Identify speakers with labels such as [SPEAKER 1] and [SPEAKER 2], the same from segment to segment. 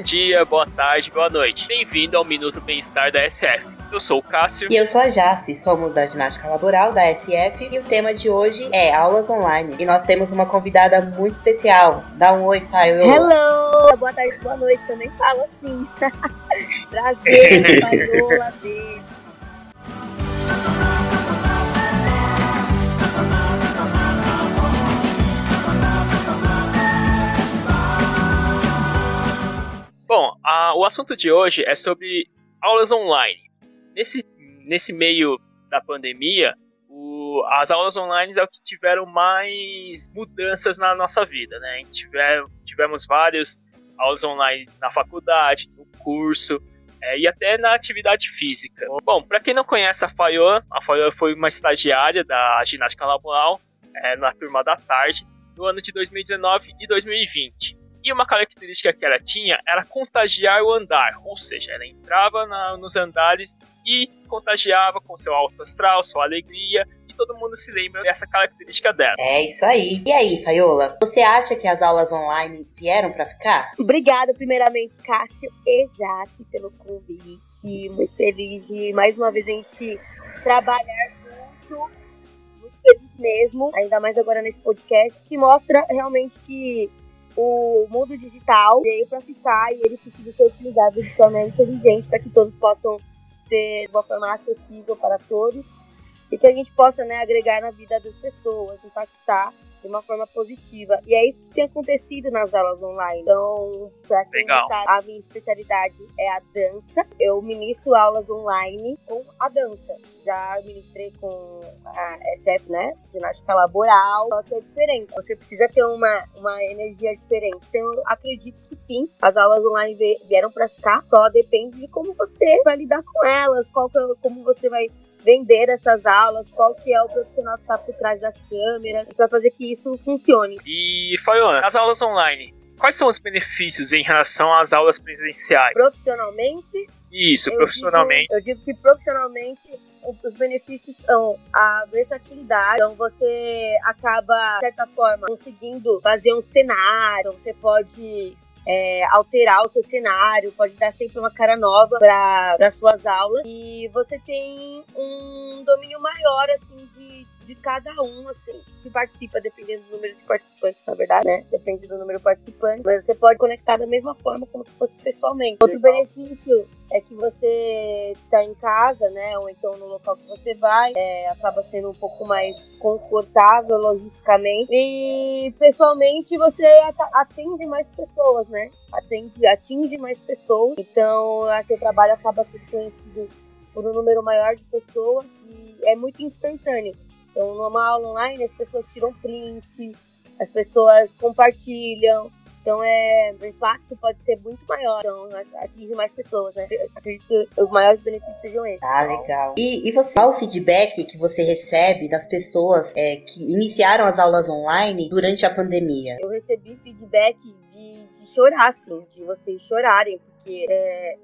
[SPEAKER 1] bom dia, boa tarde, boa noite. Bem-vindo ao Minuto Bem-Estar da SF. Eu sou o Cássio.
[SPEAKER 2] E eu sou a Jace, somos da Ginástica Laboral da SF e o tema de hoje é aulas online. E nós temos uma convidada muito especial. Dá um oi, Faio.
[SPEAKER 3] Hello! Boa tarde, boa noite, também falo assim. Prazer, Faiola, beijo.
[SPEAKER 1] Bom, a, o assunto de hoje é sobre aulas online. Nesse, nesse meio da pandemia, o, as aulas online é o que tiveram mais mudanças na nossa vida, né? Tiver, tivemos várias aulas online na faculdade, no curso é, e até na atividade física. Bom, para quem não conhece a Fayoan, a Fayoan foi uma estagiária da ginástica laboral é, na turma da tarde no ano de 2019 e 2020. E uma característica que ela tinha era contagiar o andar, ou seja, ela entrava na, nos andares e contagiava com seu alto astral, sua alegria, e todo mundo se lembra dessa característica dela.
[SPEAKER 2] É isso aí. E aí, Faiola, você acha que as aulas online vieram para ficar?
[SPEAKER 3] Obrigada, primeiramente, Cássio e Jace, pelo convite. Muito feliz de mais uma vez a gente trabalhar junto. Muito feliz mesmo, ainda mais agora nesse podcast, que mostra realmente que o mundo digital veio para ficar e ele precisa ser utilizado de forma inteligente para que todos possam ser de uma forma acessível para todos e que a gente possa né, agregar na vida das pessoas, impactar de uma forma positiva. E é isso que tem acontecido nas aulas online. Então, para quem
[SPEAKER 1] Legal.
[SPEAKER 3] sabe, a minha especialidade é a dança. Eu ministro aulas online com a dança. Já ministrei com a SF, né? Ginástica laboral. Só que é diferente. Você precisa ter uma, uma energia diferente. Então, eu acredito que sim, as aulas online vie- vieram para ficar. Só depende de como você vai lidar com elas, qual que é- como você vai vender essas aulas, qual que é o profissional que está por trás das câmeras, para fazer que isso funcione.
[SPEAKER 1] E, Faiona, as aulas online, quais são os benefícios em relação às aulas presenciais?
[SPEAKER 3] Profissionalmente,
[SPEAKER 1] Isso,
[SPEAKER 3] eu
[SPEAKER 1] profissionalmente.
[SPEAKER 3] digo- eu digo que profissionalmente os benefícios são a versatilidade, então você acaba, de certa forma, conseguindo fazer um cenário, você pode é, alterar o seu cenário, pode dar sempre uma cara nova para suas aulas. E você tem um domínio maior assim de, de cada um assim que participa, dependendo do número de participantes, na verdade, né? Depende do número de participantes, mas você pode conectar da mesma forma como se fosse pessoalmente. Outro benefício é que você tá em casa, né? Ou então no local que você vai, é, acaba sendo um pouco mais confortável logisticamente. E pessoalmente você atende mais pessoas, né? Atende, atinge mais pessoas. Então, acho que o trabalho acaba sendo conhecido por um número maior de pessoas e é muito instantâneo. Então, numa aula online, as pessoas tiram print, as pessoas compartilham. Então, é, o impacto pode ser muito maior. Então, atinge mais pessoas, né? Eu acredito que os maiores benefícios sejam esses.
[SPEAKER 2] Ah, legal. E, e você, qual o feedback que você recebe das pessoas é, que iniciaram as aulas online durante a pandemia?
[SPEAKER 3] Eu recebi feedback de, de chorar, assim, de vocês chorarem, porque é,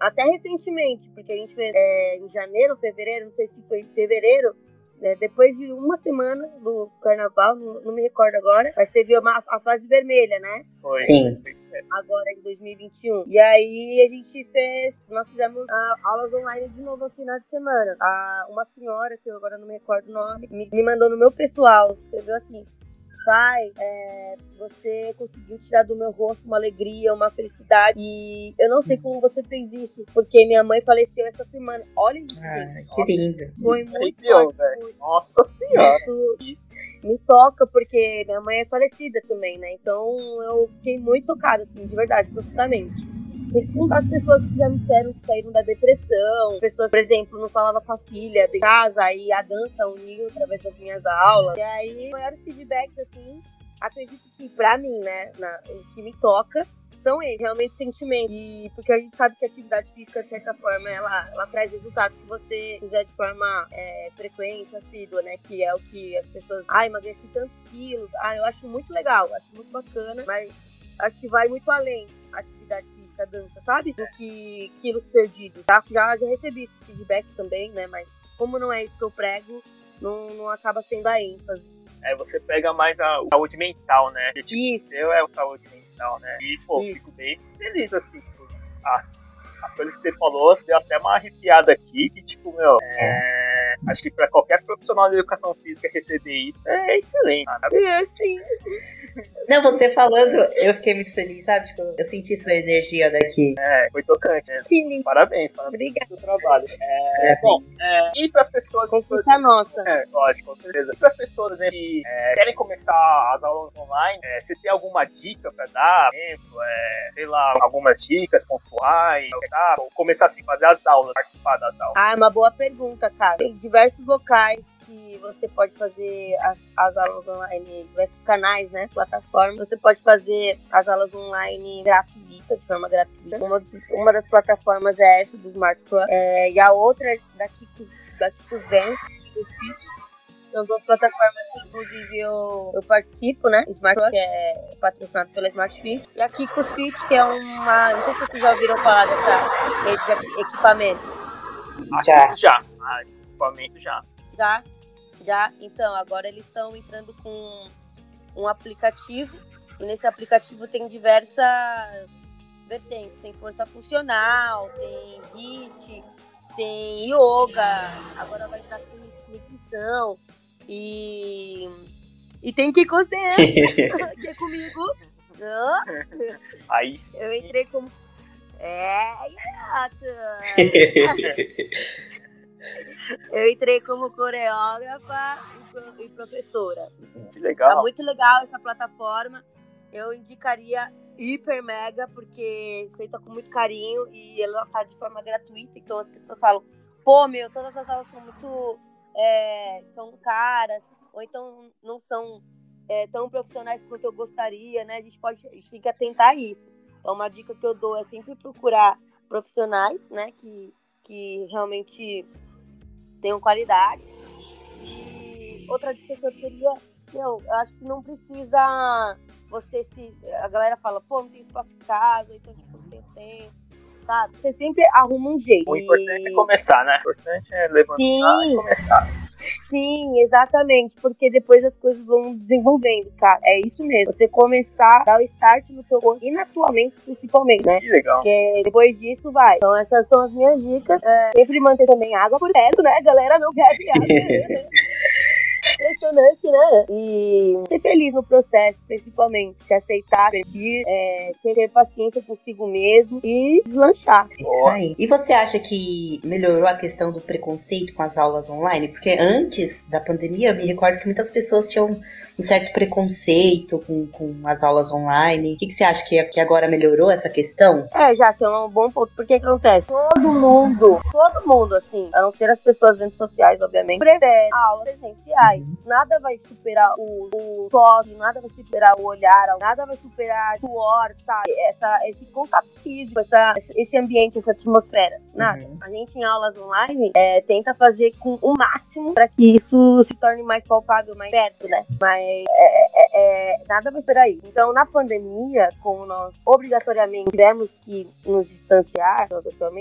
[SPEAKER 3] até recentemente, porque a gente fez é, em janeiro, fevereiro, não sei se foi em fevereiro, né, depois de uma semana do carnaval, não, não me recordo agora, mas teve uma, a fase vermelha, né?
[SPEAKER 1] Foi.
[SPEAKER 2] Sim.
[SPEAKER 3] agora em 2021. E aí a gente fez, nós fizemos ah, aulas online de novo no final de semana. Ah, uma senhora, que eu agora não me recordo o nome, me, me mandou no meu pessoal, escreveu assim. Pai, é, você conseguiu tirar do meu rosto uma alegria, uma felicidade. E eu não sei como você fez isso, porque minha mãe faleceu essa semana. Olha isso,
[SPEAKER 2] Ah,
[SPEAKER 3] gente.
[SPEAKER 2] que lindo.
[SPEAKER 3] Foi
[SPEAKER 1] Isso
[SPEAKER 3] muito
[SPEAKER 1] arrepiou,
[SPEAKER 3] forte.
[SPEAKER 1] Nossa senhora.
[SPEAKER 3] Isso
[SPEAKER 1] Isso.
[SPEAKER 3] me toca, porque minha mãe é falecida também, né? Então eu fiquei muito tocada, assim, de verdade, profundamente. As pessoas que já me disseram que saíram da depressão. Pessoas, por exemplo, não falava com a filha de casa, aí a dança uniu através das minhas aulas. E aí, maiores feedbacks, assim, acredito que pra mim, né, na, o que me toca são eles, realmente sentimentos. E porque a gente sabe que a atividade física, de certa forma, ela, ela traz resultados se você fizer de forma é, frequente, assídua, né? Que é o que as pessoas. Ah, emagreci tantos quilos. Ah, eu acho muito legal, acho muito bacana, mas acho que vai muito além a atividade física, a dança, sabe? Do que quilos perdidos, tá? Já, já recebi esse feedback também, né? Mas como não é isso que eu prego, não, não acaba sendo a ênfase.
[SPEAKER 1] é, você pega mais a, saúde mental, né?
[SPEAKER 3] Tipo, Isso.
[SPEAKER 1] Seu é o saúde mental, né? E, pô, Isso. fico bem feliz, assim, por as, as coisas que você falou, deu até uma arrepiada aqui, que, tipo, meu, é, acho que pra qualquer profissional de educação física receber isso é excelente.
[SPEAKER 3] É, sim.
[SPEAKER 2] Não, você falando, eu fiquei muito feliz, sabe? Tipo, eu senti sua energia daqui.
[SPEAKER 1] É, foi tocante. Né?
[SPEAKER 3] Sim.
[SPEAKER 1] Parabéns, parabéns
[SPEAKER 3] Obrigada.
[SPEAKER 1] pelo trabalho. É, é bom, é, e para as pessoas...
[SPEAKER 3] Conquista nossa.
[SPEAKER 1] É, lógico, com certeza. E para as pessoas, exemplo, que é, querem começar as aulas online, é, você tem alguma dica para dar? Exemplo, é, sei lá, algumas dicas pontuais, sabe? Ou começar assim, fazer as aulas, participar das aulas.
[SPEAKER 3] Ah, é uma boa pergunta, cara. Tem diversos locais que você pode fazer as, as aulas online, diversos canais, né? Plataformas. Você pode fazer as aulas online gratuita, de forma gratuita. Uma, uma das plataformas é essa, do Smart Pro. É, e a outra é da Kikos, da Kikos Dance, Kikos Fit. São duas plataformas que, inclusive, eu, eu participo, né? Smart Pro, que é patrocinado pela Smart Fit. E a Kikos Fit, que é uma... Não sei se vocês já ouviram falar dessa rede de equipamento.
[SPEAKER 1] Já. Já. Equipamento já.
[SPEAKER 3] Já? Já, então, agora eles estão entrando com um aplicativo e nesse aplicativo tem diversas vertentes. Tem força funcional, tem HIIT, tem yoga, agora vai estar com nutrição e, e tem que Dance, que é comigo.
[SPEAKER 1] Aí
[SPEAKER 3] Eu entrei como... É, Eu entrei como coreógrafa e professora.
[SPEAKER 1] Que legal.
[SPEAKER 3] Tá muito legal essa plataforma. Eu indicaria hiper mega, porque feita com muito carinho e ela tá de forma gratuita. Então as pessoas falam, pô, meu, todas as aulas são muito. É, são caras, ou então não são é, tão profissionais quanto eu gostaria, né? A gente pode. A gente tem que atentar a isso. Então, uma dica que eu dou é sempre procurar profissionais, né? Que, que realmente tenham qualidade. E outra dica que eu queria, meu, eu acho que não precisa você se. A galera fala, pô, não tem espaço em casa, então tipo, não tem tempo. Sabe? Você sempre arruma um jeito.
[SPEAKER 1] O importante é começar, né? O importante é levantar Sim. e começar.
[SPEAKER 3] Sim, exatamente, porque depois as coisas vão desenvolvendo, cara. É isso mesmo. Você começar a dar o start no teu corpo e na tua mente, principalmente, né?
[SPEAKER 1] Que legal.
[SPEAKER 3] Porque depois disso vai. Então, essas são as minhas dicas. É, sempre manter também água por perto, né? Galera, não bebe água. impressionante, né? E ser feliz no processo, principalmente. Se aceitar, permitir, é, ter paciência consigo mesmo e deslanchar.
[SPEAKER 2] Isso aí. E você acha que melhorou a questão do preconceito com as aulas online? Porque antes da pandemia, eu me recordo que muitas pessoas tinham um certo preconceito com, com as aulas online. O que, que você acha que, que agora melhorou essa questão?
[SPEAKER 3] É, já, é um bom ponto. Porque que acontece? Todo mundo, todo mundo, assim, a não ser as pessoas dentro sociais, obviamente, prefere aulas presenciais. Uhum. Nada vai superar o, o toque, nada vai superar o olhar, nada vai superar o suor, sabe? Essa, esse contato físico, essa, esse ambiente, essa atmosfera. Nada. Uhum. A gente em aulas online é, tenta fazer com o máximo para que isso se torne mais palpável, mais perto, né? Mas é, é, é, nada vai ser aí. Então, na pandemia, como nós obrigatoriamente tivemos que nos distanciar,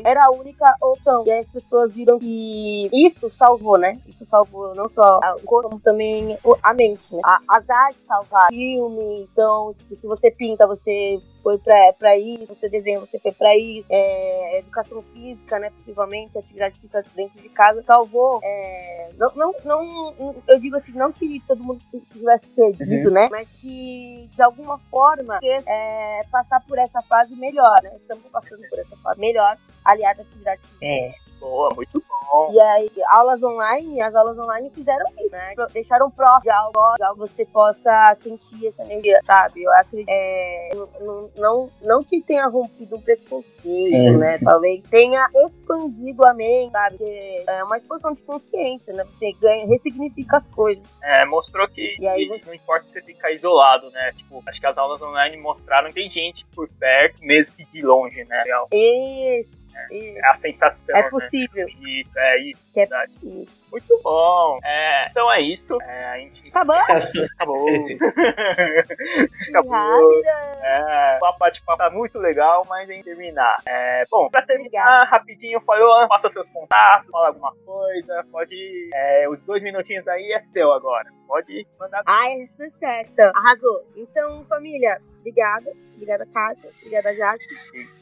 [SPEAKER 3] era a única opção. E as pessoas viram que isso salvou, né? Isso salvou não só o corpo, como também a mente, né? As artes salvaram, filmes, então, tipo, se você pinta, você foi pra, pra isso, você desenha, você foi pra isso, é, educação física, né, possivelmente, atividade física dentro de casa, salvou, é, não, não, não, eu digo assim, não que todo mundo estivesse perdido, uhum. né, mas que, de alguma forma, fez é, passar por essa fase melhor, né, estamos passando por essa fase melhor, aliada à atividade física.
[SPEAKER 2] É.
[SPEAKER 1] Boa, muito bom.
[SPEAKER 3] E aí, aulas online, as aulas online fizeram isso, né? Deixaram próximo de algo, de algo que você possa sentir essa energia, sabe? Eu acredito. É, não, não, não que tenha rompido um preconceito, né? Talvez tenha expandido a mente, sabe? Porque é uma expansão de consciência, né? Você ganha, ressignifica as coisas.
[SPEAKER 1] É, mostrou que, e aí, que não importa você ficar isolado, né? Tipo, acho que as aulas online mostraram que tem gente por perto, mesmo que de longe, né?
[SPEAKER 3] Isso
[SPEAKER 1] É a sensação.
[SPEAKER 3] É possível.
[SPEAKER 1] Né? Isso, é isso.
[SPEAKER 3] Que é
[SPEAKER 1] verdade. Muito bom. É, então é isso. É, a gente...
[SPEAKER 3] Acabou?
[SPEAKER 1] Acabou. Acabou. É, o papo de papo tá muito legal, mas em terminar. É, bom, pra terminar, Obrigada. rapidinho, falou, faça seus contatos, fala alguma coisa, pode. É, os dois minutinhos aí é seu agora. Pode mandar.
[SPEAKER 3] Ai, é sucesso. Arrasou. Então, família, obrigada. Obrigada, Cássia. Obrigada, Jaque.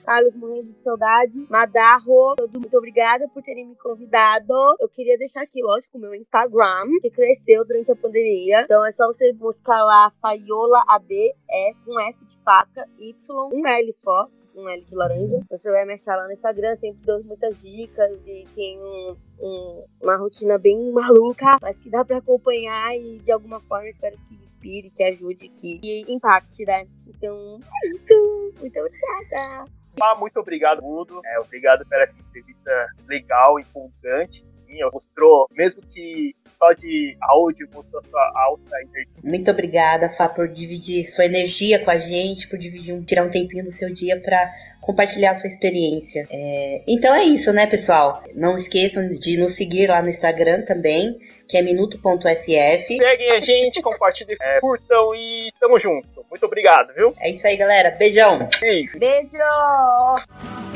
[SPEAKER 3] Carlos, morrendo de saudade. Madarro, todo muito obrigada por terem me convidado. Eu queria deixar aqui, lógico, o meu Instagram, que cresceu durante a pandemia. Então é só você buscar lá Faiola AD, é com F de faca, Y, um L só um L de laranja. Você vai me achar lá no Instagram, sempre dou muitas dicas e tem um, um, uma rotina bem maluca, mas que dá para acompanhar e de alguma forma espero que inspire, que ajude, que impacte, né? Então é isso. Muito obrigada.
[SPEAKER 1] Ah, muito obrigado, Mudo. É, obrigado pela essa entrevista legal, empolgante. Sim, mostrou, mesmo que só de áudio, mostrou sua alta energia.
[SPEAKER 2] Muito obrigada, Fá, por dividir sua energia com a gente, por dividir um, tirar um tempinho do seu dia para compartilhar sua experiência. É, então é isso, né, pessoal? Não esqueçam de nos seguir lá no Instagram também, que é minuto.sf.
[SPEAKER 1] Seguem a gente, compartilhem, é, curtam e tamo junto. Muito obrigado, viu?
[SPEAKER 2] É isso aí, galera. Beijão.
[SPEAKER 1] Beijo.
[SPEAKER 3] Bye.